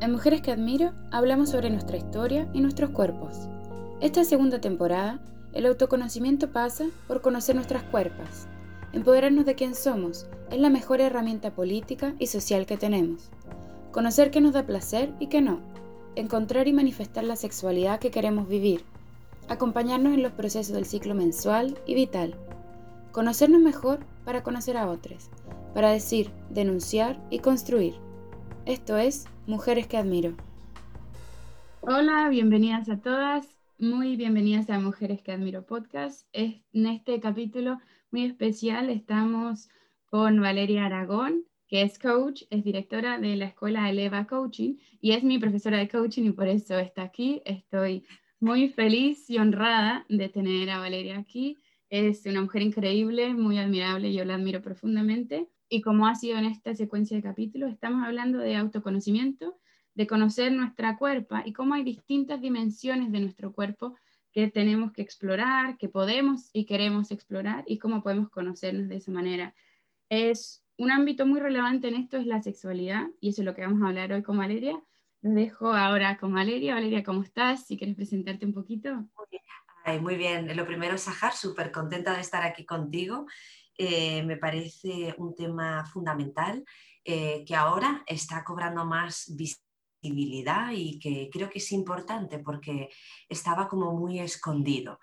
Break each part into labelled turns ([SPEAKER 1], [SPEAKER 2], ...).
[SPEAKER 1] En Mujeres que Admiro hablamos sobre nuestra historia y nuestros cuerpos. Esta segunda temporada, el autoconocimiento pasa por conocer nuestras cuerpos. Empoderarnos de quién somos es la mejor herramienta política y social que tenemos. Conocer qué nos da placer y qué no. Encontrar y manifestar la sexualidad que queremos vivir. Acompañarnos en los procesos del ciclo mensual y vital. Conocernos mejor para conocer a otros. Para decir, denunciar y construir. Esto es Mujeres que Admiro. Hola, bienvenidas a todas, muy bienvenidas a Mujeres que Admiro podcast. En este capítulo muy especial estamos con Valeria Aragón, que es coach, es directora de la escuela Eleva Coaching y es mi profesora de coaching y por eso está aquí. Estoy muy feliz y honrada de tener a Valeria aquí. Es una mujer increíble, muy admirable, yo la admiro profundamente y como ha sido en esta secuencia de capítulos, estamos hablando de autoconocimiento, de conocer nuestra cuerpo y cómo hay distintas dimensiones de nuestro cuerpo que tenemos que explorar, que podemos y queremos explorar y cómo podemos conocernos de esa manera. Es un ámbito muy relevante en esto es la sexualidad y eso es lo que vamos a hablar hoy con Valeria. Los dejo ahora con Valeria. Valeria, ¿cómo estás? Si quieres presentarte un poquito.
[SPEAKER 2] muy bien. Lo primero, Sahar, súper contenta de estar aquí contigo eh, me parece un tema fundamental eh, que ahora está cobrando más visibilidad y que creo que es importante porque estaba como muy escondido.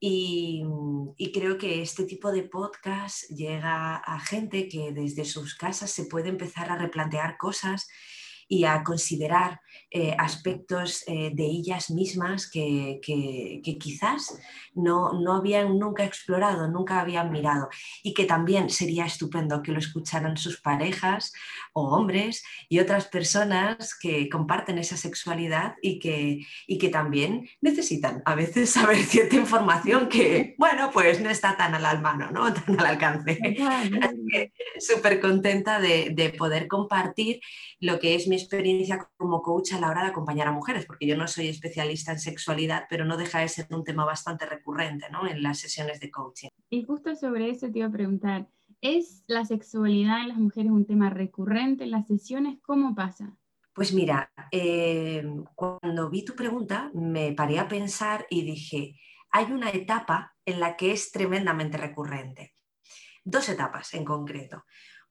[SPEAKER 2] Y, y, creo que este tipo de podcast llega a gente que desde sus casas se puede empezar a replantear cosas y a considerar eh, aspectos eh, de ellas mismas que, quizás no, no, habían nunca explorado, nunca habían mirado y que también sería estupendo que lo escucharan sus parejas o hombres y otras personas que comparten esa sexualidad y que, y que también necesitan a veces saber cierta información que, bueno, pues no está tan al mano, ¿no? tan al alcance. Súper contenta de, de poder compartir lo que es mi experiencia como coach a la hora de acompañar a mujeres, porque yo no soy especialista en sexualidad, pero no deja de ser un tema bastante recurrente ¿no? en las sesiones de coaching.
[SPEAKER 1] Y justo sobre eso te iba a preguntar, ¿es la sexualidad en las mujeres un tema recurrente en las sesiones? ¿Cómo pasa?
[SPEAKER 2] Pues mira, eh, cuando vi tu pregunta me paré a pensar y dije, hay una etapa en la que es tremendamente recurrente. Dos etapas en concreto.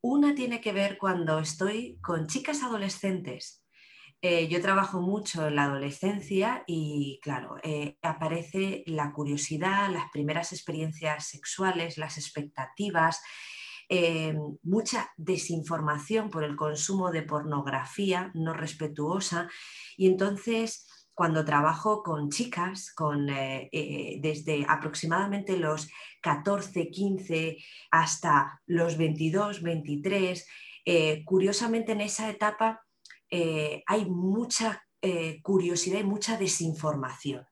[SPEAKER 2] Una tiene que ver cuando estoy con chicas adolescentes. Eh, yo trabajo mucho en la adolescencia y, claro, eh, aparece la curiosidad, las primeras experiencias sexuales, las expectativas, eh, mucha desinformación por el consumo de pornografía no respetuosa y entonces cuando trabajo con chicas, con, eh, eh, desde aproximadamente los 14, 15 hasta los 22, 23, eh, curiosamente en esa etapa hay mucha curiosidad y mucha desinformación.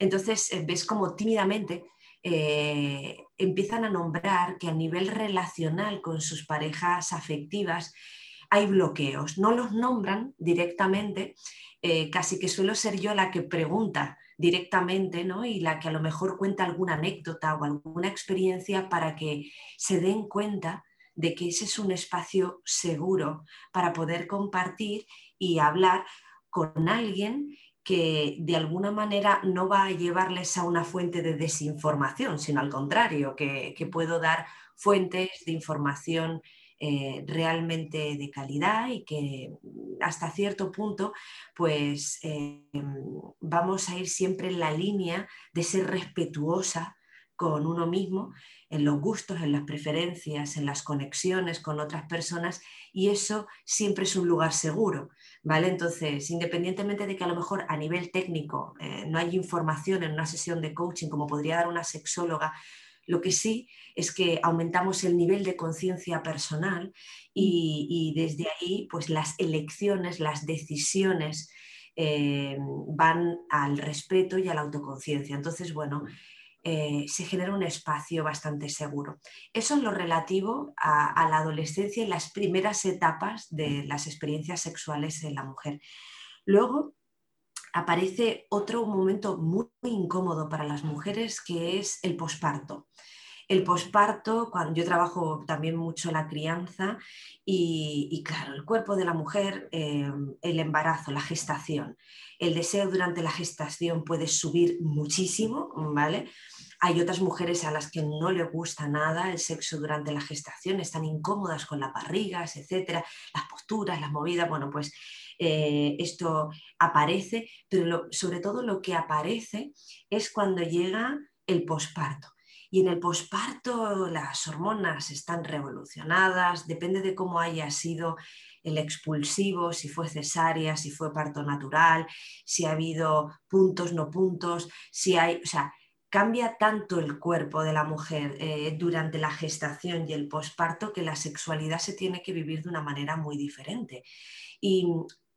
[SPEAKER 2] Entonces ves como tímidamente empiezan a nombrar que a nivel relacional con sus parejas afectivas hay bloqueos. No los nombran directamente, eh, casi que suelo ser yo la que pregunta directamente ¿no? y la que a lo mejor cuenta alguna anécdota o alguna experiencia para que se den cuenta de que ese es un espacio seguro para poder compartir y hablar con alguien que de alguna manera no va a llevarles a una fuente de desinformación, sino al contrario, que, que puedo dar fuentes de información eh, realmente de calidad y que hasta cierto punto pues eh, vamos a ir siempre en la línea de ser respetuosa con uno mismo, en los gustos, en las preferencias, en las conexiones con otras personas y eso siempre es un lugar seguro, ¿vale? Entonces, independientemente de que a lo mejor a nivel técnico eh, no hay información en una sesión de coaching como podría dar una sexóloga, lo que sí es que aumentamos el nivel de conciencia personal y, desde ahí pues las elecciones, las decisiones eh, van al respeto y a la autoconciencia. Entonces, bueno, eh, se genera un espacio bastante seguro. Eso es lo relativo a, la adolescencia y las primeras etapas de las experiencias sexuales en la mujer. Luego, aparece otro momento muy, incómodo para las mujeres que es el posparto. El posparto, cuando yo trabajo también mucho la crianza y, claro, el cuerpo de la mujer, eh, el embarazo, la gestación, el deseo durante la gestación puede subir muchísimo, ¿vale? Hay otras mujeres a las que no le gusta nada el sexo durante la gestación, están incómodas con las barrigas, etcétera, las posturas, las movidas, bueno, pues eh, esto aparece, pero sobre todo lo que aparece es cuando llega el posparto. Y en el posparto las hormonas están revolucionadas, depende de cómo haya sido el expulsivo, si fue cesárea, si fue parto natural, si ha habido puntos, no puntos, si hay, o sea, cambia tanto el cuerpo de la mujer eh, durante la gestación y el posparto que la sexualidad se tiene que vivir de una manera muy diferente. Y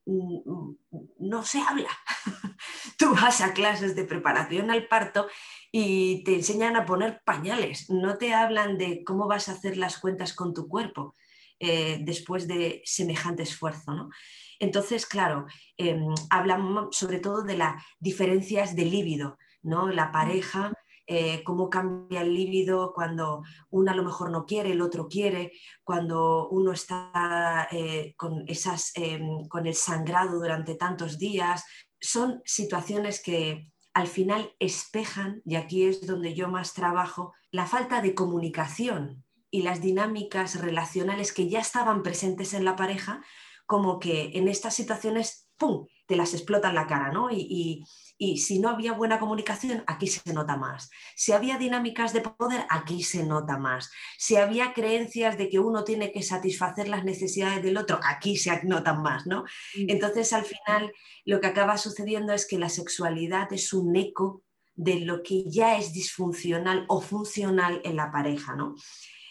[SPEAKER 2] no se habla. Tú vas a clases de preparación al parto y te enseñan a poner pañales, no te hablan de cómo vas a hacer las cuentas con tu cuerpo eh, después de semejante esfuerzo. Entonces, claro, eh, hablan sobre todo de las diferencias de líbido, ¿no? la pareja. Eh, cómo cambia el líbido cuando uno a lo mejor no quiere, el otro quiere, cuando uno está con, esas, con el sangrado durante tantos días. Son situaciones que, al final espejan, y aquí es donde yo más trabajo, la falta de comunicación y las dinámicas relacionales que ya estaban presentes en la pareja, como que en estas situaciones, ¡pum!, te las explotan la cara, ¿no? y, y si no había buena comunicación, aquí se nota más. Si había dinámicas de poder, aquí se nota más. Si había creencias de que uno tiene que satisfacer las necesidades del otro, aquí se notan más, ¿no? Mm. Entonces, al final, lo que acaba sucediendo es que la sexualidad es un eco de lo que ya es disfuncional o funcional en la pareja, ¿no?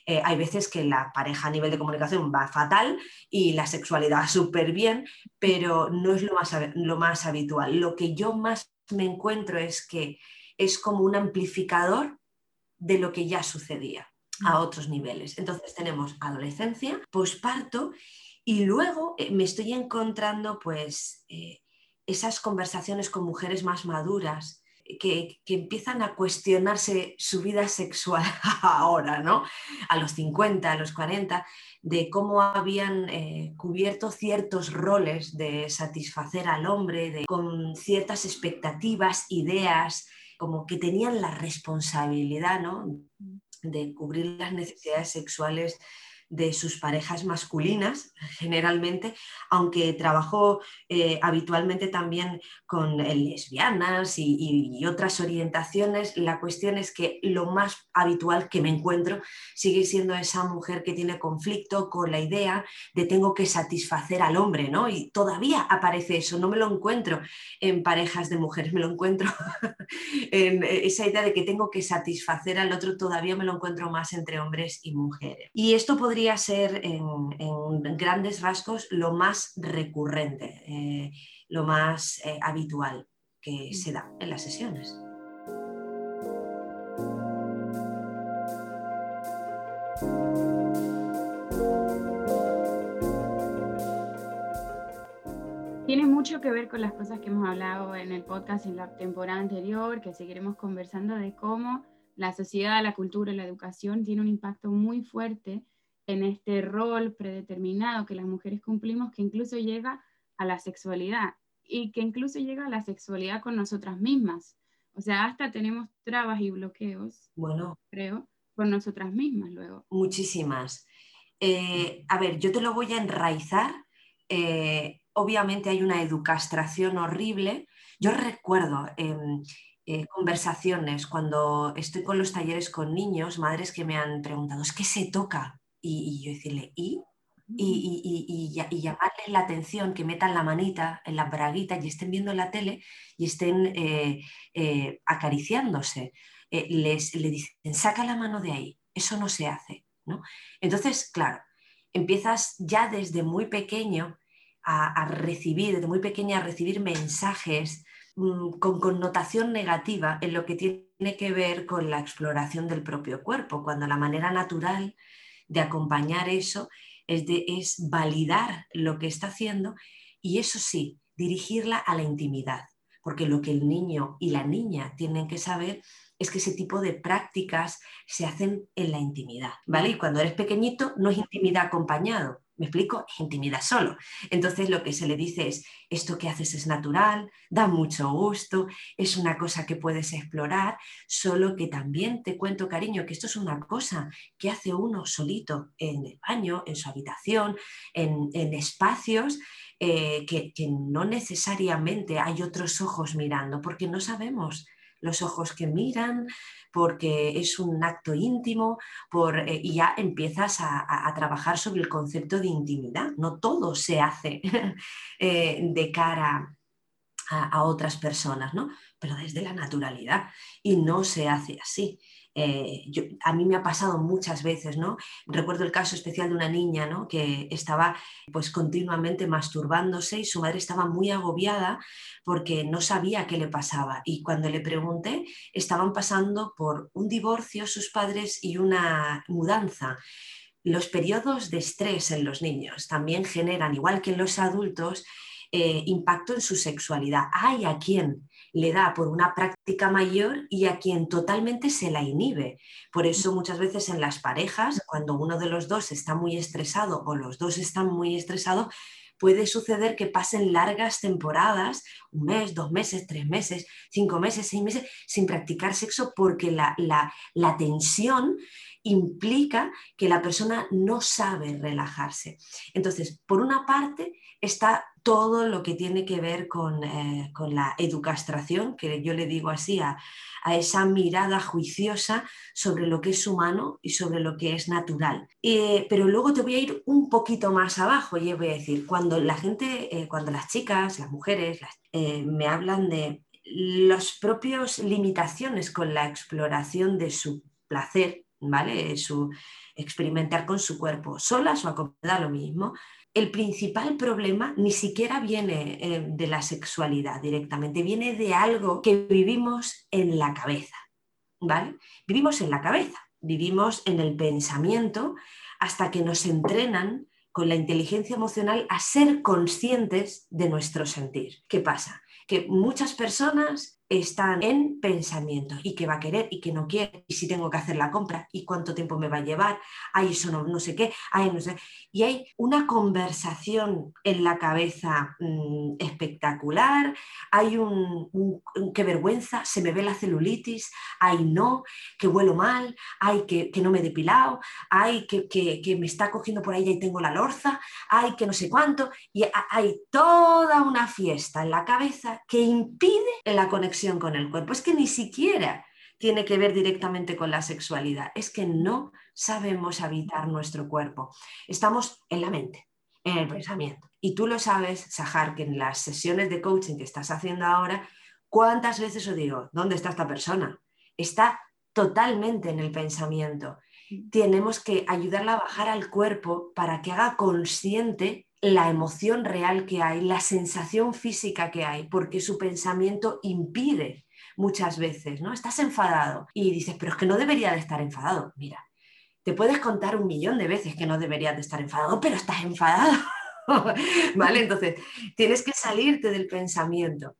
[SPEAKER 2] Eh, hay veces que la pareja a nivel de comunicación va fatal y la sexualidad súper bien, pero no es lo más, lo más habitual. Lo que yo más me encuentro es que es como un amplificador de lo que ya sucedía a mm. otros niveles. Entonces tenemos adolescencia, posparto y luego eh, me estoy encontrando pues eh, esas conversaciones con mujeres más maduras que, empiezan a cuestionarse su vida sexual ahora, ¿no? A los 50, a los 40, de cómo habían eh, cubierto ciertos roles de satisfacer al hombre, con ciertas expectativas, ideas, como que tenían la responsabilidad, ¿no? De cubrir las necesidades sexuales de sus parejas masculinas, generalmente, aunque trabajó eh, habitualmente también con lesbianas y, otras orientaciones, la cuestión es que lo más habitual que me encuentro sigue siendo esa mujer que tiene conflicto con la idea de tengo que satisfacer al hombre, ¿no? Y todavía aparece eso, no me lo encuentro en parejas de mujeres, me lo encuentro en esa idea de que tengo que satisfacer al otro, todavía me lo encuentro más entre hombres y mujeres. Y esto podría ser en, grandes rasgos lo más recurrente, eh, lo más eh, habitual que se da en las sesiones.
[SPEAKER 1] Tiene mucho que ver con las cosas que hemos hablado en el podcast en la temporada anterior, que seguiremos conversando de cómo la sociedad, la cultura y la educación tiene un impacto muy fuerte en este rol predeterminado que las mujeres cumplimos que incluso llega a la sexualidad y que incluso llega a la sexualidad con nosotras mismas. O sea, hasta tenemos trabas y bloqueos,
[SPEAKER 2] bueno,
[SPEAKER 1] creo, con nosotras mismas luego.
[SPEAKER 2] Muchísimas. Eh, a ver, yo te lo voy a enraizar. Eh, obviamente hay una educastración horrible. Yo recuerdo em, eh, conversaciones cuando estoy con los talleres con niños, madres que me han preguntado, ¿es que se toca? Y, yo decirle, ¿y? Y, llamarles la atención, que metan la manita en la braguita y estén viendo la tele y estén eh, eh, acariciándose. Eh, les, le dicen, saca la mano de ahí, eso no se hace. ¿no? Entonces, claro, empiezas ya desde muy pequeño a, recibir, desde muy pequeña a recibir mensajes mm, con connotación negativa en lo que tiene que ver con la exploración del propio cuerpo, cuando la manera natural de acompañar eso, es, de, es validar lo que está haciendo y eso sí, dirigirla a la intimidad. porque lo que el niño y la niña tienen que saber es que ese tipo de prácticas se hacen en la intimidad, ¿vale? Y cuando eres pequeñito no es intimidad acompañado, ¿me explico? Es intimidad solo. Entonces lo que se le dice es, esto que haces es natural, da mucho gusto, es una cosa que puedes explorar, solo que también te cuento, cariño, que esto es una cosa que hace uno solito en el baño, en su habitación, en, espacios eh, que, que no necesariamente hay otros ojos mirando, porque no sabemos los ojos que miran, porque es un acto íntimo, por, eh, y ya empiezas a, trabajar sobre el concepto de intimidad. No todo se hace eh, de cara a, a, otras personas, ¿no? pero desde la naturalidad y no se hace así. Eh, a mí me ha pasado muchas veces, ¿no? Recuerdo el caso especial de una niña, ¿no? Que estaba pues continuamente masturbándose y su madre estaba muy agobiada porque no sabía qué le pasaba. Y cuando le pregunté, estaban pasando por un divorcio sus padres y una mudanza. Los periodos de estrés en los niños también generan, igual que en los adultos, eh, impacto en su sexualidad. Hay a quien le da por una práctica mayor y a quien totalmente se la inhibe. Por eso muchas veces en las parejas, cuando uno de los dos está muy estresado o los dos están muy estresados, puede suceder que pasen largas temporadas, un mes, dos meses, tres meses, cinco meses, seis meses, sin practicar sexo porque la, la tensión implica que la persona no sabe relajarse. Entonces, por una parte está todo lo que tiene que ver con, eh, la educastración, que yo le digo así, a, esa mirada juiciosa sobre lo que es humano y sobre lo que es natural. Eh, pero luego te voy a ir un poquito más abajo y voy a decir, cuando la gente, eh, cuando las chicas, las mujeres, me hablan de las propias limitaciones con la exploración de su placer, ¿vale? Su experimentar con su cuerpo, solas o acompañadas lo mismo, el principal problema ni siquiera viene eh, de la sexualidad directamente, viene de algo que vivimos en la cabeza, ¿vale? Vivimos en la cabeza, vivimos en el pensamiento hasta que nos entrenan con la inteligencia emocional a ser conscientes de nuestro sentir. ¿Qué pasa? Que muchas personas están en pensamiento y qué va a querer y qué no quiere, y si tengo que hacer la compra y cuánto tiempo me va a llevar, ay, eso no, no sé qué, ay, no sé. Y hay una conversación en la cabeza mm, espectacular, hay un, qué vergüenza, se me ve la celulitis, ay, no, que huelo mal, ay, que, no me he depilado, ay, que, que, me está cogiendo por ahí y tengo la lorza, ay, que no sé cuánto, y hay toda una fiesta en la cabeza que impide la conexión con el cuerpo. Es que ni siquiera tiene que ver directamente con la sexualidad, es que no sabemos habitar nuestro cuerpo. Estamos en la mente, en el pensamiento. Y tú lo sabes, Sahar, que en las sesiones de coaching que estás haciendo ahora, ¿cuántas veces os digo, ¿dónde está esta persona? Está totalmente en el pensamiento. Tenemos que ayudarla a bajar al cuerpo para que haga consciente la emoción real que hay, la sensación física que hay, porque su pensamiento impide muchas veces, ¿no? Estás enfadado y dices, pero es que no debería de estar enfadado. Mira, te puedes contar un millón de veces que no deberías de estar enfadado, pero estás enfadado. ¿Vale? Entonces, tienes que salirte del pensamiento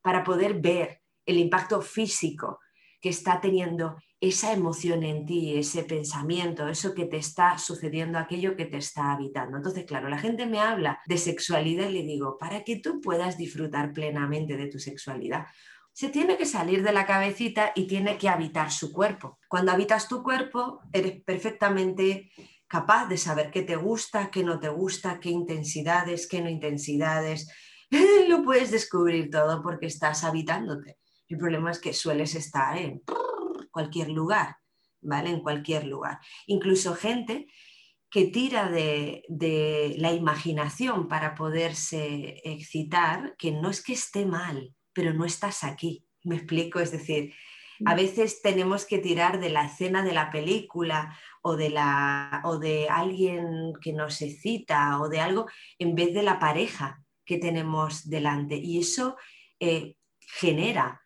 [SPEAKER 2] para poder ver el impacto físico que está teniendo esa emoción en ti, ese pensamiento, eso que te está sucediendo, aquello que te está habitando. Entonces, claro, la gente me habla de sexualidad y le digo, para que tú puedas disfrutar plenamente de tu sexualidad, se tiene que salir de la cabecita y tiene que habitar su cuerpo. Cuando habitas tu cuerpo, eres perfectamente capaz de saber qué te gusta, qué no te gusta, qué intensidades, qué no intensidades. Lo puedes descubrir todo porque estás habitándote. El problema es que sueles estar en cualquier lugar, ¿vale? En cualquier lugar. Incluso gente que tira de, la imaginación para poderse excitar, que no es que esté mal, pero no estás aquí. ¿Me explico? Es decir, a mm. veces tenemos que tirar de la escena de la película o de, la, o de alguien que nos excita o de algo en vez de la pareja que tenemos delante. Y eso eh, genera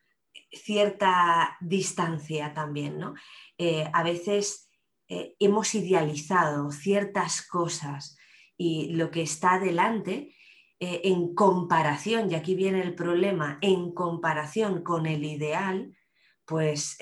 [SPEAKER 2] cierta distancia también, ¿no? Eh, a veces eh, hemos idealizado ciertas cosas y lo que está delante eh, en comparación, y aquí viene el problema, en comparación con el ideal, pues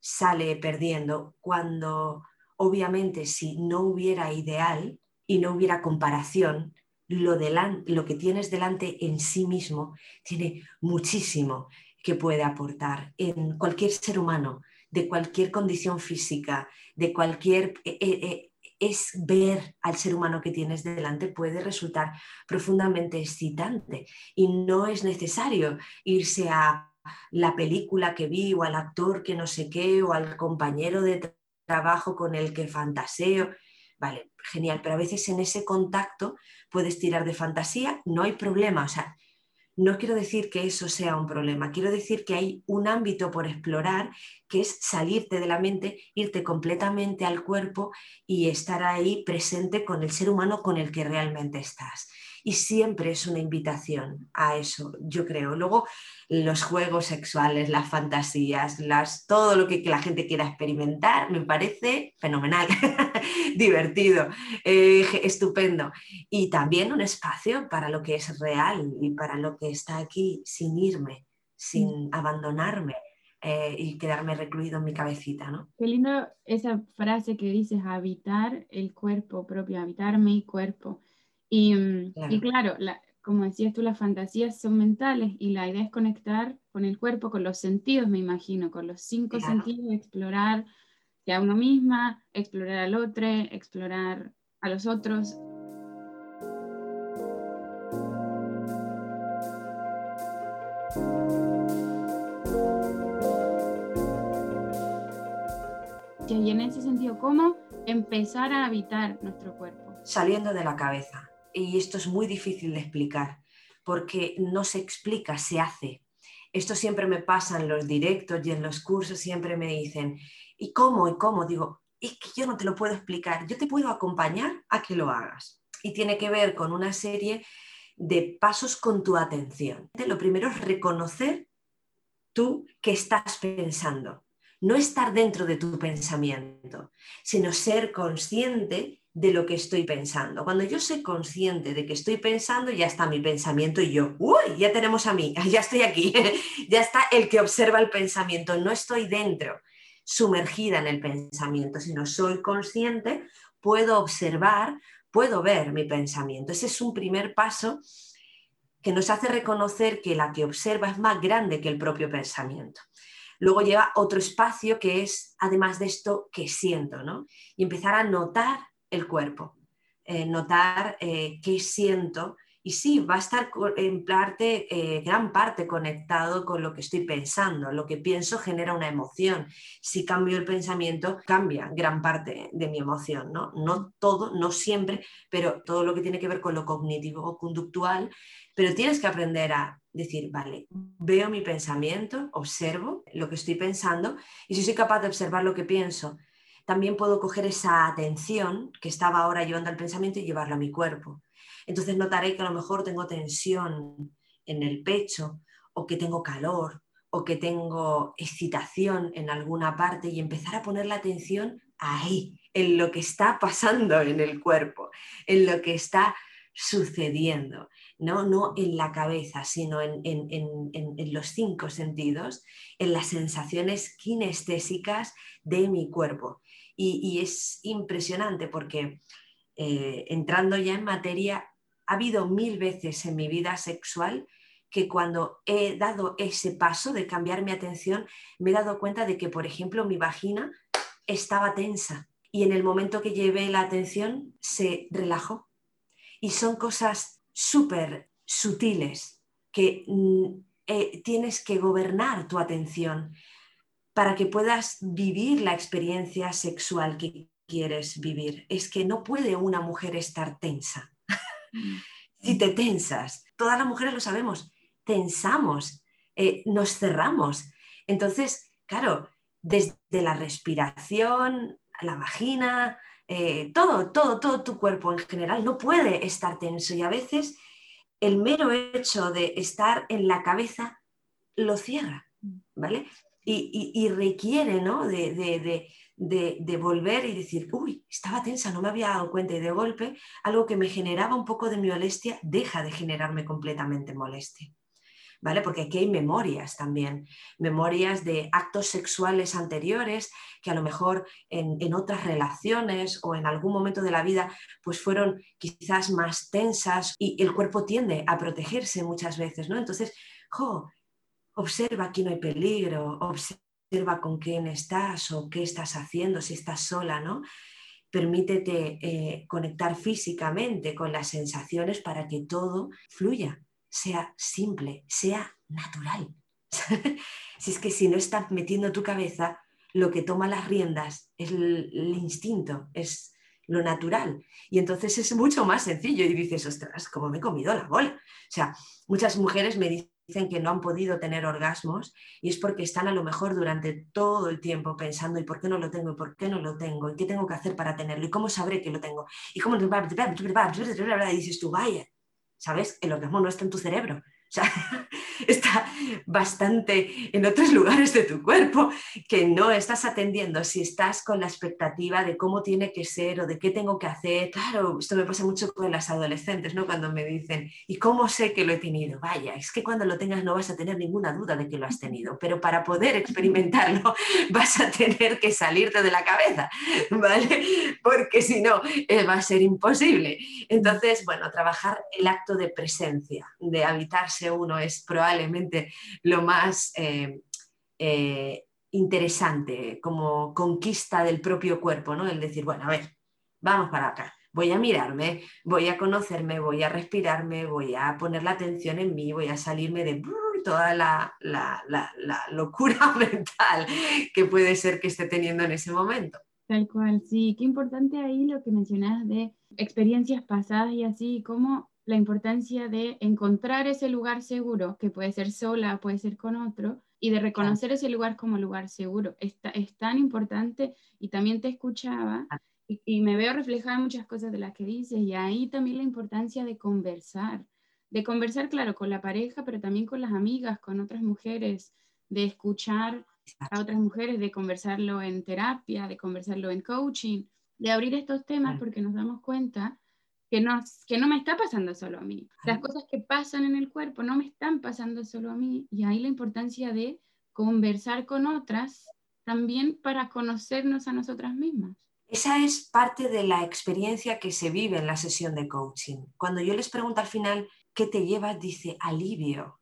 [SPEAKER 2] sale perdiendo. Cuando obviamente si no hubiera ideal y no hubiera comparación, lo, lo que tienes delante en sí mismo tiene muchísimo que puede aportar en cualquier ser humano, de cualquier condición física, de cualquier... Eh, eh, eh, es ver al ser humano que tienes delante puede resultar profundamente excitante y no es necesario irse a la película que vi o al actor que no sé qué o al compañero de trabajo con el que fantaseo. Vale, genial, pero a veces en ese contacto puedes tirar de fantasía, no hay problema, o sea, no quiero decir que eso sea un problema, quiero decir que hay un ámbito por explorar que es salirte de la mente, irte completamente al cuerpo y estar ahí presente con el ser humano con el que realmente estás. Y siempre es una invitación a eso, yo creo. Luego, los juegos sexuales, las fantasías, las, todo lo que, la gente quiera experimentar, me parece fenomenal, divertido, eh, estupendo. Y también un espacio para lo que es real y para lo que está aquí sin irme, sin mm. abandonarme. Eh, y quedarme recluido en mi cabecita, ¿no?
[SPEAKER 1] Qué lindo esa frase que dices, habitar el cuerpo propio, habitar mi cuerpo. Y mm, claro, y claro la, como decías tú, las fantasías son mentales y la idea es conectar con el cuerpo, con los sentidos, me imagino, con los cinco sentidos, explorar a uno misma, explorar al otro, explorar a los otros. Y en ese sentido, ¿cómo empezar a habitar nuestro cuerpo?
[SPEAKER 2] Saliendo de la cabeza y esto es muy difícil de explicar, porque no se explica, se hace. Esto siempre me pasa en los directos y en los cursos, siempre me dicen, ¿y cómo? ¿Y cómo? Digo, es que yo no te lo puedo explicar, yo te puedo acompañar a que lo hagas. Y tiene que ver con una serie de pasos con tu atención. Lo primero es reconocer tú qué estás pensando. No estar dentro de tu pensamiento, sino ser consciente de lo que estoy pensando. Cuando yo soy consciente de que estoy pensando, ya está mi pensamiento y yo, uy, ya tenemos a mí, ya estoy aquí, ya está el que observa el pensamiento, no estoy dentro, sumergida en el pensamiento, sino soy consciente, puedo observar, puedo ver mi pensamiento. Ese es un primer paso que nos hace reconocer que la que observa es más grande que el propio pensamiento. Luego lleva otro espacio que es, además de esto, que siento, ¿no? Y empezar a notar el cuerpo, eh, notar eh, qué siento y sí, va a estar en parte, eh, gran parte conectado con lo que estoy pensando. Lo que pienso genera una emoción. Si cambio el pensamiento, cambia gran parte de mi emoción. ¿no? no todo, no siempre, pero todo lo que tiene que ver con lo cognitivo o conductual. Pero tienes que aprender a decir, vale, veo mi pensamiento, observo lo que estoy pensando y si soy capaz de observar lo que pienso también puedo coger esa atención que estaba ahora llevando al pensamiento y llevarla a mi cuerpo. Entonces notaré que a lo mejor tengo tensión en el pecho o que tengo calor o que tengo excitación en alguna parte y empezar a poner la atención ahí, en lo que está pasando en el cuerpo, en lo que está sucediendo, no, no en la cabeza, sino en, en, los cinco sentidos, en las sensaciones kinestésicas de mi cuerpo y, es impresionante porque eh, entrando ya en materia, ha habido mil veces en mi vida sexual que cuando he dado ese paso de cambiar mi atención, me he dado cuenta de que, por ejemplo, mi vagina estaba tensa y en el momento que llevé la atención se relajó. Y son cosas súper sutiles que mm, eh, tienes que gobernar tu atención para que puedas vivir la experiencia sexual que quieres vivir. Es que no puede una mujer estar tensa. Mm. si te tensas, todas las mujeres lo sabemos, tensamos, eh, nos cerramos. Entonces, claro, desde la respiración, la vagina, eh, todo, todo, todo tu cuerpo en general no puede estar tenso y a veces el mero hecho de estar en la cabeza lo cierra, ¿vale? Y, requiere ¿no? de, de, volver y decir, uy, estaba tensa, no me había dado cuenta y de golpe algo que me generaba un poco de molestia deja de generarme completamente molestia. ¿Vale? Porque aquí hay memorias también, memorias de actos sexuales anteriores que a lo mejor en, en, otras relaciones o en algún momento de la vida pues fueron quizás más tensas y el cuerpo tiende a protegerse muchas veces, ¿no? Entonces, jo, observa, aquí no hay peligro, observa con quién estás o qué estás haciendo, si estás sola, ¿no? Permítete eh, conectar físicamente con las sensaciones para que todo fluya, sea simple, sea natural. si es que si no estás metiendo tu cabeza, lo que toma las riendas es el, el instinto, es lo natural. Y entonces es mucho más sencillo y dices, ostras, como me he comido la bola. O sea, muchas mujeres me dicen dicen que no han podido tener orgasmos y es porque están a lo mejor durante todo el tiempo pensando ¿y por qué no lo tengo? ¿y por qué no lo tengo? ¿y qué tengo que hacer para tenerlo? ¿y cómo sabré que lo tengo? ¿y cómo? Y dices tú, vaya, ¿sabes? El orgasmo no está en tu cerebro, o sea, está bastante en otros lugares de tu cuerpo que no estás atendiendo si estás con la expectativa de cómo tiene que ser o de qué tengo que hacer. Claro, esto me pasa mucho con las adolescentes, ¿no? Cuando me dicen, ¿y cómo sé que lo he tenido? Vaya, es que cuando lo tengas no vas a tener ninguna duda de que lo has tenido, pero para poder experimentarlo vas a tener que salirte de la cabeza, ¿vale? Porque si no, eh, va a ser imposible. Entonces, bueno, trabajar el acto de presencia, de habitarse uno es probablemente lo más eh, eh, interesante como conquista del propio cuerpo, ¿no? El decir, bueno, a ver, vamos para acá, voy a mirarme, voy a conocerme, voy a respirarme, voy a poner la atención en mí, voy a salirme de toda la, locura mental que puede ser que esté teniendo en ese momento.
[SPEAKER 1] Tal cual, sí, qué importante ahí lo que mencionas de experiencias pasadas y así, cómo la importancia de encontrar ese lugar seguro, que puede ser sola, puede ser con otro, y de reconocer ese lugar como lugar seguro. Es, es tan importante y también te escuchaba y, me veo reflejada en muchas cosas de las que dices y ahí también la importancia de conversar, de conversar, claro, con la pareja, pero también con las amigas, con otras mujeres, de escuchar a otras mujeres, de conversarlo en terapia, de conversarlo en coaching, de abrir estos temas porque nos damos cuenta que no, que no me está pasando solo a mí. Las cosas que pasan en el cuerpo no me están pasando solo a mí. Y ahí la importancia de conversar con otras también para conocernos a nosotras mismas.
[SPEAKER 2] Esa es parte de la experiencia que se vive en la sesión de coaching. Cuando yo les pregunto al final, ¿qué te llevas? Dice, alivio,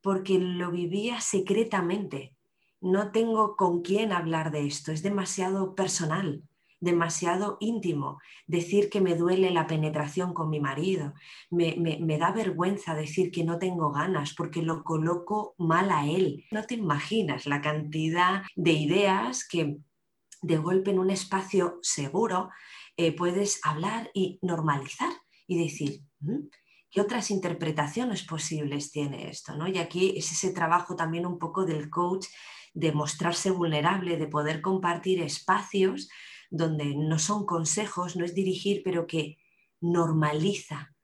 [SPEAKER 2] porque lo vivía secretamente. No tengo con quién hablar de esto, es demasiado personal demasiado íntimo, decir que me duele la penetración con mi marido, me, da vergüenza decir que no tengo ganas porque lo coloco mal a él. No te imaginas la cantidad de ideas que de golpe en un espacio seguro eh, puedes hablar y normalizar y decir, mm, ¿qué otras interpretaciones posibles tiene esto? ¿no? Y aquí es ese trabajo también un poco del coach de mostrarse vulnerable, de poder compartir espacios donde no son consejos, no es dirigir, pero que normaliza.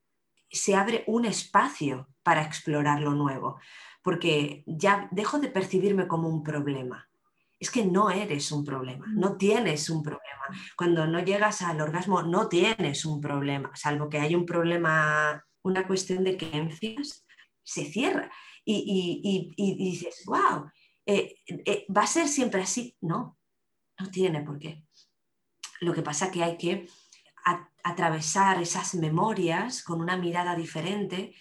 [SPEAKER 2] Se abre un espacio para explorar lo nuevo, porque ya dejo de percibirme como un problema. Es que no eres un problema, mm. no tienes un problema. Cuando no llegas al orgasmo, no tienes un problema, salvo que hay un problema, una cuestión de creencias, se cierra. Y, dices, wow, eh, eh, ¿va a ser siempre así? No, no tiene por qué. Lo que pasa que hay que atravesar esas memorias con una mirada diferente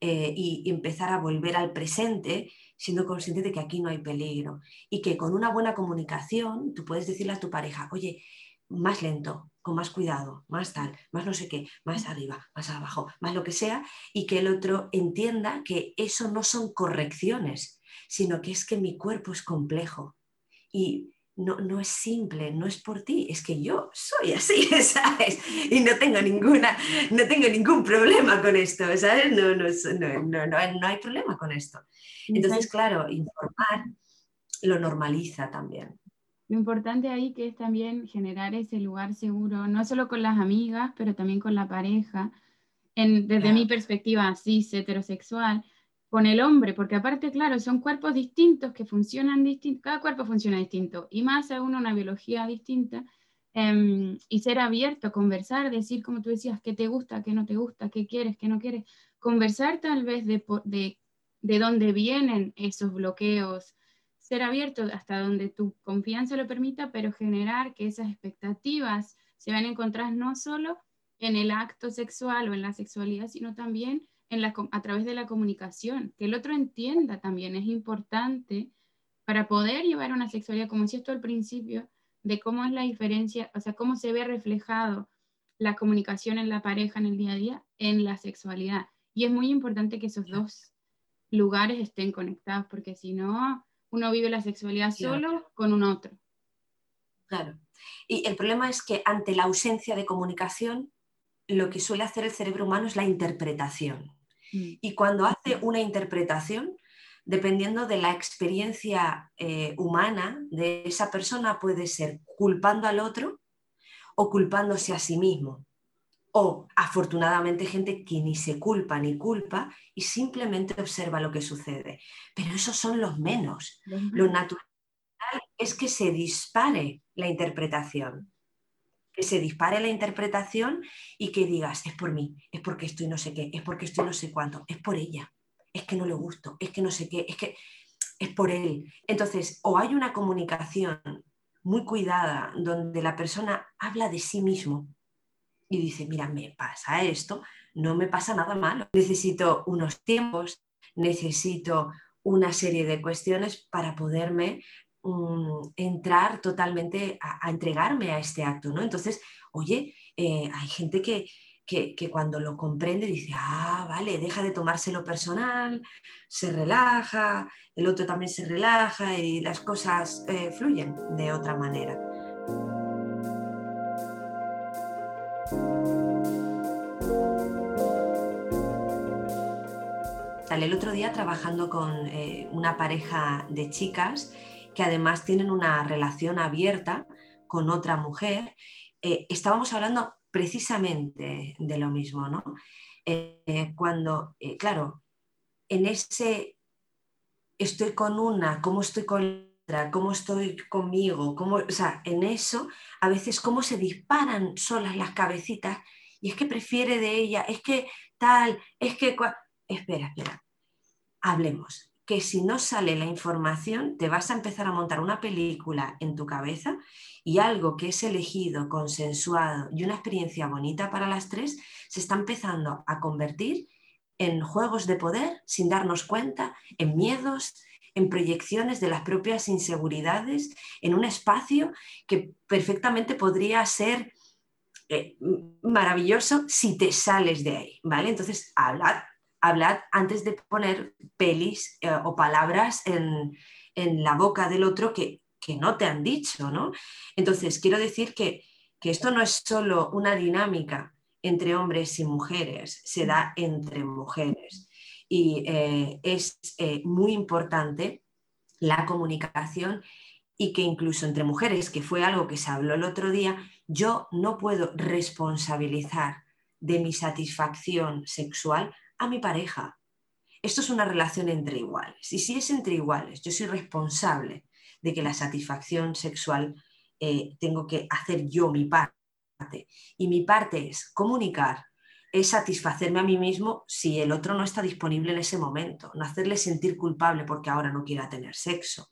[SPEAKER 2] eh, y, empezar a volver al presente siendo consciente de que aquí no hay peligro. Y que con una buena comunicación tú puedes decirle a tu pareja, oye, más lento, con más cuidado, más tal, más no sé qué, más arriba, más abajo, más lo que sea, y que el otro entienda que eso no son correcciones, sino que es que mi cuerpo es complejo. Y no, es simple, no es por ti, es que yo soy así, ¿sabes? Y no tengo, ninguna, no tengo ningún problema con esto, ¿sabes? No, no, hay problema con esto. Entonces, claro, informar lo normaliza también.
[SPEAKER 1] Lo importante ahí que es también generar ese lugar seguro, no solo con las amigas, pero también con la pareja. En, desde mi perspectiva cis heterosexual, con el hombre, porque aparte, claro, son cuerpos distintos que funcionan distintos, cada cuerpo funciona distinto, y más aún una biología distinta, em, y ser abierto, conversar, decir, como tú decías, qué te gusta, qué no te gusta, qué quieres, qué no quieres, conversar tal vez de, de, de dónde vienen esos bloqueos, ser abierto hasta donde tu confianza lo permita, pero generar que esas expectativas se van a encontrar no solo en el acto sexual o en la sexualidad, sino también en la, a través de la comunicación, que el otro entienda también es importante para poder llevar una sexualidad, como decía esto al principio, de cómo es la diferencia, o sea, cómo se ve reflejado la comunicación en la pareja en el día a día en la sexualidad. Y es muy importante que esos dos lugares estén conectados, porque si no, uno vive la sexualidad solo con un otro.
[SPEAKER 2] Claro. Y el problema es que ante la ausencia de comunicación, lo que suele hacer el cerebro humano es la interpretación. Mm. Y cuando hace una interpretación, dependiendo de la experiencia eh, humana de esa persona, puede ser culpando al otro o culpándose a sí mismo. O afortunadamente gente que ni se culpa ni culpa y simplemente observa lo que sucede. Pero esos son los menos. Lo natural es que se dispare la interpretación. Que se dispare la interpretación y que digas, es por mí, es porque estoy no sé qué, es porque estoy no sé cuánto, es por ella, es que no le gusto, es que no sé qué, es que es por él. Entonces, o hay una comunicación muy cuidada donde la persona habla de sí mismo y dice, mira, me pasa esto, no me pasa nada malo. Necesito unos tiempos, necesito una serie de cuestiones para poderme mm, entrar totalmente a, entregarme a este acto, ¿no? Entonces, oye, eh, hay gente que, cuando lo comprende dice, ah, vale, deja de tomárselo personal, se relaja, el otro también se relaja y las cosas eh, fluyen de otra manera. el otro día trabajando con eh, una pareja de chicas que además tienen una relación abierta con otra mujer. Eh, estábamos hablando precisamente de lo mismo, ¿no? Eh, cuando, claro, en ese estoy con una, cómo estoy con otra, cómo estoy conmigo, cómo, o sea, en eso a veces cómo se disparan solas las cabecitas y es que prefiere de ella, es que tal, es que... Espera, espera, hablemos, que si no sale la información te vas a empezar a montar una película en tu cabeza y algo que es elegido, consensuado y una experiencia bonita para las tres se está empezando a convertir en juegos de poder sin darnos cuenta, en miedos, en proyecciones de las propias inseguridades, en un espacio que perfectamente podría ser eh, maravilloso si te sales de ahí, ¿vale? Entonces, hablad hablad antes de poner pelis eh, o palabras en, la boca del otro que, no te han dicho, ¿no? Entonces, quiero decir que, esto no es solo una dinámica entre hombres y mujeres, se da entre mujeres. Y eh, es eh, muy importante la comunicación y que incluso entre mujeres, que fue algo que se habló el otro día, yo no puedo responsabilizar de mi satisfacción sexual a mi pareja. Esto es una relación entre iguales. Y si es entre iguales, yo soy responsable de que la satisfacción sexual eh, tengo que hacer yo mi parte. Y mi parte es comunicar, es satisfacerme a mí mismo si el otro no está disponible en ese momento, no hacerle sentir culpable porque ahora no quiera tener sexo.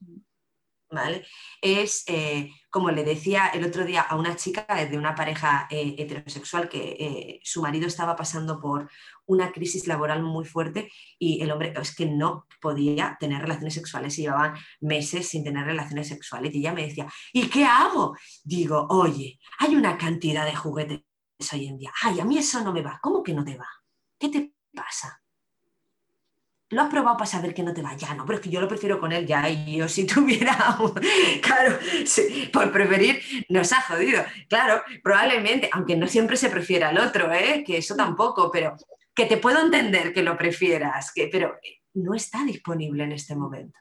[SPEAKER 2] Es, eh, como le decía el otro día a una chica de una pareja eh, heterosexual que eh, su marido estaba pasando por una crisis laboral muy fuerte y el hombre es que no podía tener relaciones sexuales y llevaban meses sin tener relaciones sexuales y ella me decía, ¿y qué hago? Digo, oye, hay una cantidad de juguetes hoy en día, ay, a mí eso no me va, ¿cómo que no te va? ¿Qué te pasa? ¿Lo has probado para saber que no te va? Ya, no, pero es que yo lo prefiero con él ya. Y yo si tuviera, claro, por preferir nos ha jodido. Claro, probablemente, aunque no siempre se prefiera al otro, ¿eh? que eso tampoco, pero que te puedo entender que lo prefieras, que, pero no está disponible en este momento.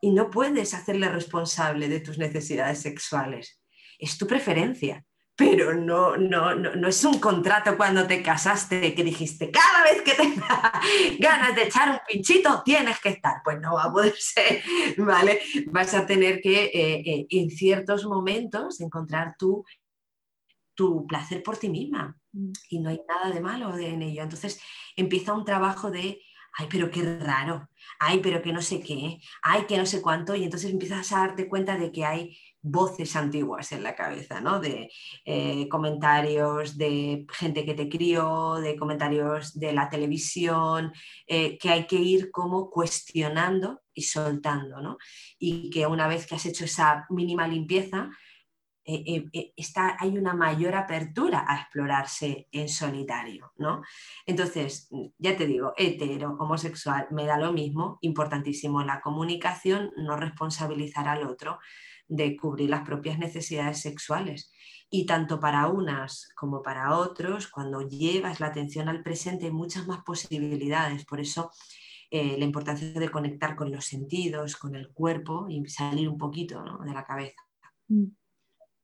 [SPEAKER 2] Y no puedes hacerle responsable de tus necesidades sexuales. Es tu preferencia, pero no, no, no, es un contrato cuando te casaste que dijiste, cada vez que tengas ganas de echar un pinchito, tienes que estar. Pues no va a poder ser, ¿vale? Vas a tener que eh, eh, en ciertos momentos encontrar tu, tu placer por ti misma. Y no hay nada de malo en ello. Entonces empieza un trabajo de, ay, pero qué raro, ay, pero que no sé qué, ay, que no sé cuánto. Y entonces empiezas a darte cuenta de que hay voces antiguas en la cabeza, ¿no? De eh, comentarios de gente que te crió, de comentarios de la televisión, eh, que hay que ir como cuestionando y soltando, ¿no? Y que una vez que has hecho esa mínima limpieza, eh, está, hay una mayor apertura a explorarse en solitario, ¿no? Entonces, ya te digo, hetero, homosexual, me da lo mismo, importantísimo la comunicación, no responsabilizar al otro de cubrir las propias necesidades sexuales. Y tanto para unas como para otros, cuando llevas la atención al presente hay muchas más posibilidades. Por eso eh, la importancia de conectar con los sentidos, con el cuerpo y salir un poquito de la cabeza.
[SPEAKER 1] Mm.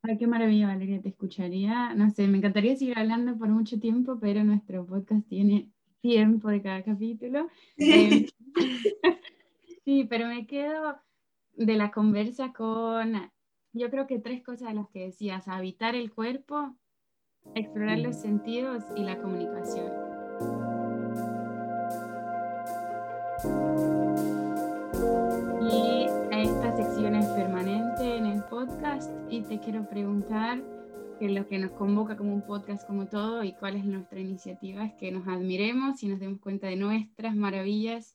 [SPEAKER 1] Ay, qué maravilla, Valeria, te escucharía. No sé, me encantaría seguir hablando por mucho tiempo, pero nuestro podcast tiene tiempo de cada capítulo. sí, eh, pero me quedo de la conversa con, yo creo que tres cosas de las que decías, habitar el cuerpo, explorar los sentidos y la comunicación. Y esta sección es permanente en el podcast y te quiero preguntar que lo que nos convoca como un podcast como todo y cuál es nuestra iniciativa es que nos admiremos y nos demos cuenta de nuestras maravillas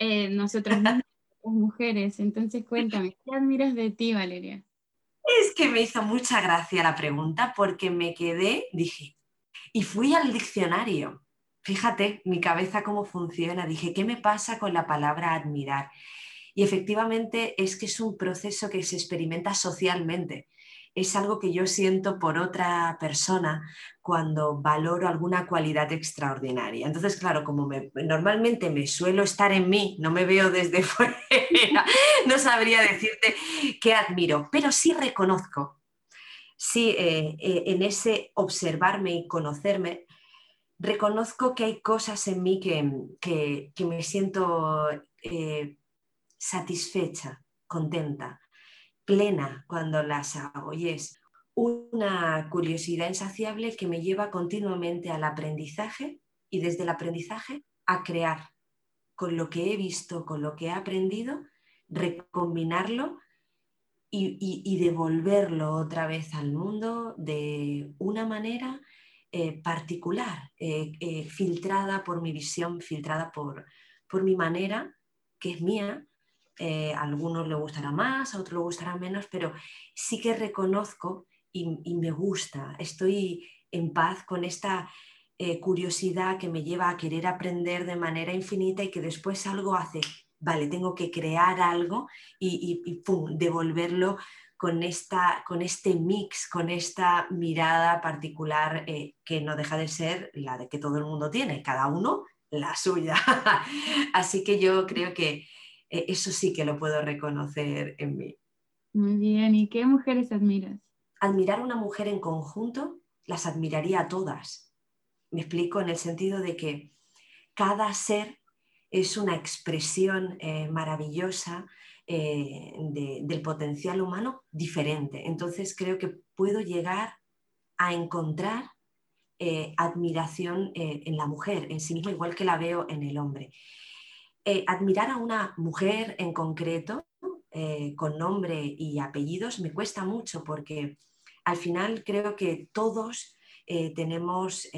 [SPEAKER 1] eh, nosotros mismos mujeres. Entonces, cuéntame, ¿qué admiras de ti, Valeria?
[SPEAKER 2] Es que me hizo mucha gracia la pregunta porque me quedé, dije, y fui al diccionario. Fíjate mi cabeza cómo funciona. Dije, ¿qué me pasa con la palabra admirar? Y efectivamente es que es un proceso que se experimenta socialmente es algo que yo siento por otra persona cuando valoro alguna cualidad extraordinaria. Entonces, claro, como normalmente me suelo estar en mí, no me veo desde fuera, no sabría decirte qué admiro, pero sí reconozco, sí, eh, eh, en ese observarme y conocerme, reconozco que hay cosas en mí que, me siento eh, satisfecha, contenta plena cuando las hago y es una curiosidad insaciable que me lleva continuamente al aprendizaje y desde el aprendizaje a crear. Con lo que he visto, con lo que he aprendido, recombinarlo y, devolverlo otra vez al mundo de una manera eh, particular, eh, eh, filtrada por mi visión, filtrada por, por mi manera, que es mía, eh, a algunos le gustará más, a otros le gustará menos, pero sí que reconozco y, me gusta, estoy en paz con esta eh, curiosidad que me lleva a querer aprender de manera infinita y que después algo hace, vale, tengo que crear algo y, devolverlo con, esta, con este mix, con esta mirada particular eh, que no deja de ser la de que todo el mundo tiene, cada uno la suya. Así que yo creo que eso sí que lo puedo reconocer en mí.
[SPEAKER 1] Muy bien, ¿y qué mujeres admiras?
[SPEAKER 2] Admirar a una mujer en conjunto, las admiraría a todas. Me explico en el sentido de que cada ser es una expresión eh, maravillosa eh, del potencial humano diferente. Entonces creo que puedo llegar a encontrar eh, admiración en la mujer en sí misma, igual que la veo en el hombre. Eh, admirar a una mujer en concreto, eh, con nombre y apellidos, me cuesta mucho porque al final creo que todos eh, tenemos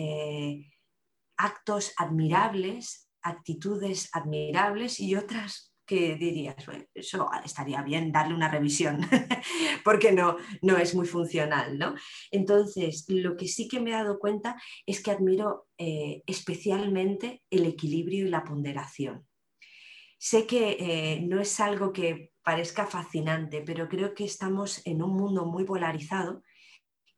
[SPEAKER 2] actos admirables, actitudes admirables y otras que dirías, eso estaría bien darle una revisión, porque no, no es muy funcional. ¿no? Entonces, lo que sí que me he dado cuenta es que admiro especialmente el equilibrio y la ponderación. Sé que eh, no es algo que parezca fascinante, pero creo que estamos en un mundo muy polarizado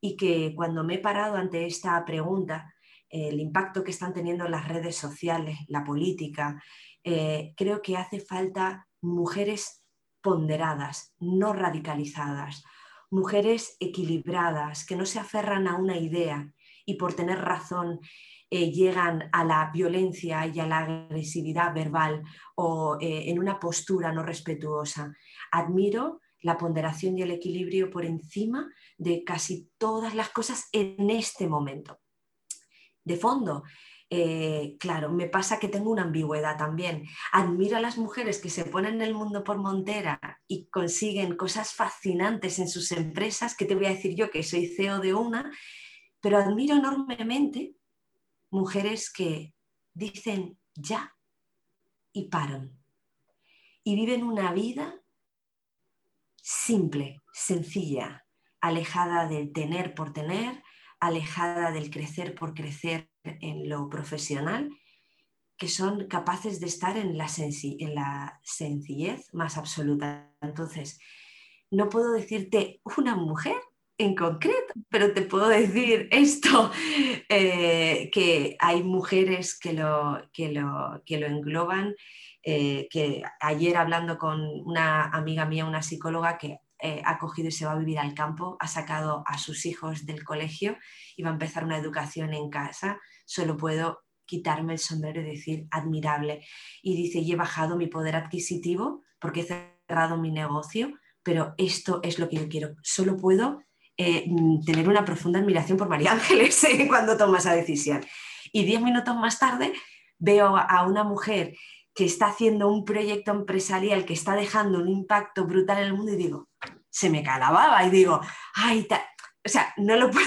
[SPEAKER 2] y que cuando me he parado ante esta pregunta, el impacto que están teniendo las redes sociales, la política, eh, creo que hace falta mujeres ponderadas, no radicalizadas, mujeres equilibradas, que no se aferran a una idea y por tener razón eh, llegan a la violencia y a la agresividad verbal o eh, en una postura no respetuosa. Admiro la ponderación y el equilibrio por encima de casi todas las cosas en este momento. De fondo, eh, claro, me pasa que tengo una ambigüedad también. Admiro a las mujeres que se ponen el mundo por montera y consiguen cosas fascinantes en sus empresas, que te voy a decir yo que soy CEO de una, pero admiro enormemente mujeres que dicen ya y paran y viven una vida simple, sencilla, alejada del tener por tener, alejada del crecer por crecer en lo profesional, que son capaces de estar en la, en la sencillez más absoluta. Entonces, no puedo decirte una mujer en concreto, pero te puedo decir esto, eh, que hay mujeres que lo, que lo, que lo engloban, eh, que ayer hablando con una amiga mía, una psicóloga que eh, ha cogido y se va a vivir al campo, ha sacado a sus hijos del colegio y va a empezar una educación en casa, solo puedo quitarme el sombrero y decir admirable. Y dice, y he bajado mi poder adquisitivo porque he cerrado mi negocio, pero esto es lo que yo quiero. Solo puedo eh, mm, tener una profunda admiración por María Ángeles eh, cuando toma esa decisión. Y diez minutos más tarde veo a una mujer que está haciendo un proyecto empresarial que está dejando un impacto brutal en el mundo y digo, se me calababa y digo, ay, o sea, no lo puedo,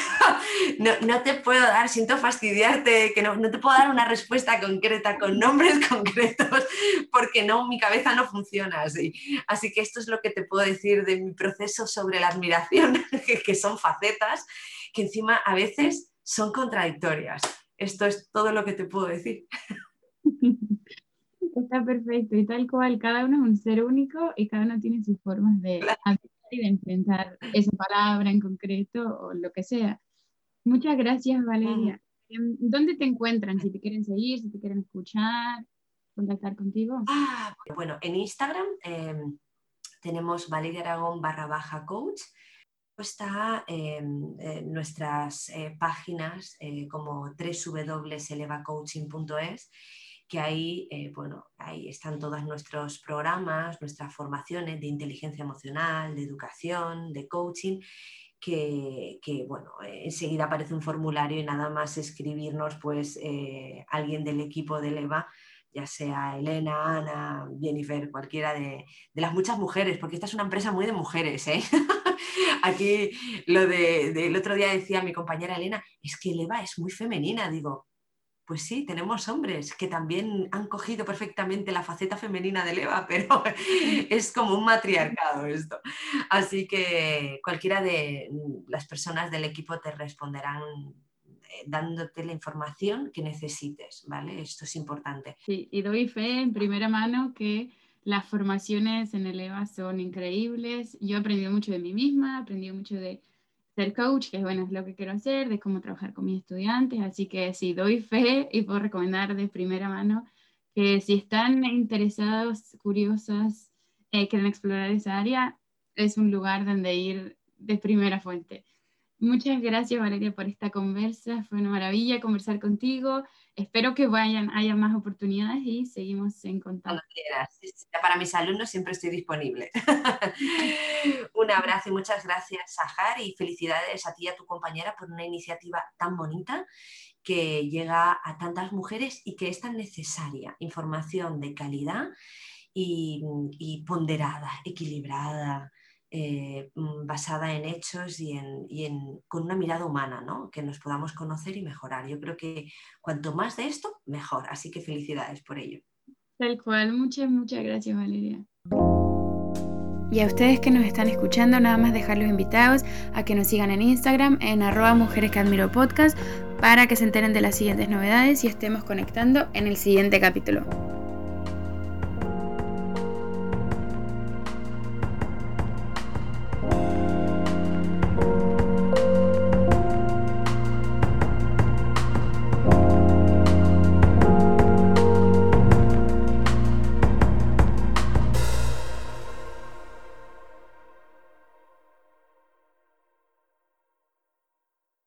[SPEAKER 2] no, te puedo dar, siento fastidiarte, que no, no, te puedo dar una respuesta concreta con nombres concretos, porque no, mi cabeza no funciona así. Así que esto es lo que te puedo decir de mi proceso sobre la admiración, que, son facetas que encima a veces son contradictorias. Esto es todo lo que te puedo decir.
[SPEAKER 1] Está perfecto y tal cual, cada uno es un ser único y cada uno tiene sus formas de y de enfrentar esa palabra en concreto o lo que sea. Muchas gracias, Valeria. Em, ¿Dónde te encuentran? Si te quieren seguir, si te quieren escuchar, contactar contigo.
[SPEAKER 2] Ah, bueno, en Instagram em, tenemos Valeria Aragón barra baja coach. Está em, en nuestras eh, páginas eh, como www.elevacoaching.es que ahí, eh, bueno, ahí están todos nuestros programas, nuestras formaciones de inteligencia emocional, de educación, de coaching, que, bueno, enseguida aparece un formulario y nada más escribirnos, pues eh, alguien del equipo de Leva, ya sea Elena, Ana, Jennifer, cualquiera de, de, las muchas mujeres, porque esta es una empresa muy de mujeres, ¿eh? Aquí lo del de, otro día decía mi compañera Elena, es que Leva es muy femenina, digo, pues sí, tenemos hombres que también han cogido perfectamente la faceta femenina de Eva, pero es como un matriarcado esto. Así que cualquiera de las personas del equipo te responderán eh, dándote la información que necesites, ¿vale? Esto es importante.
[SPEAKER 1] Sí, y doy fe en primera mano que las formaciones en el EVA son increíbles. Yo he aprendido mucho de mí misma, he aprendido mucho de ser coach, que bueno, es lo que quiero hacer, de cómo trabajar con mis estudiantes, así que sí, doy fe y puedo recomendar de primera mano que si están interesados, curiosas, eh, quieren explorar esa área, es un lugar donde ir de primera fuente. Muchas gracias Valeria por esta conversa, fue una maravilla conversar contigo. Espero que vayan, haya más oportunidades y seguimos en contacto.
[SPEAKER 2] Para mis alumnos siempre estoy disponible. Un abrazo y muchas gracias, Sahar, y felicidades a ti y a tu compañera por una iniciativa tan bonita que llega a tantas mujeres y que es tan necesaria. Información de calidad y ponderada, equilibrada eh, mm, basada en hechos y, en, con una mirada humana, ¿no? que nos podamos conocer y mejorar. Yo creo que cuanto más de esto, mejor. Así que felicidades por ello.
[SPEAKER 1] Tal cual, muchas, muchas gracias Valeria. Y a ustedes que nos están escuchando, nada más dejarlos invitados a que nos sigan en Instagram en arroba mujeres que admiro podcast para que se enteren de las siguientes novedades y estemos conectando en el siguiente capítulo.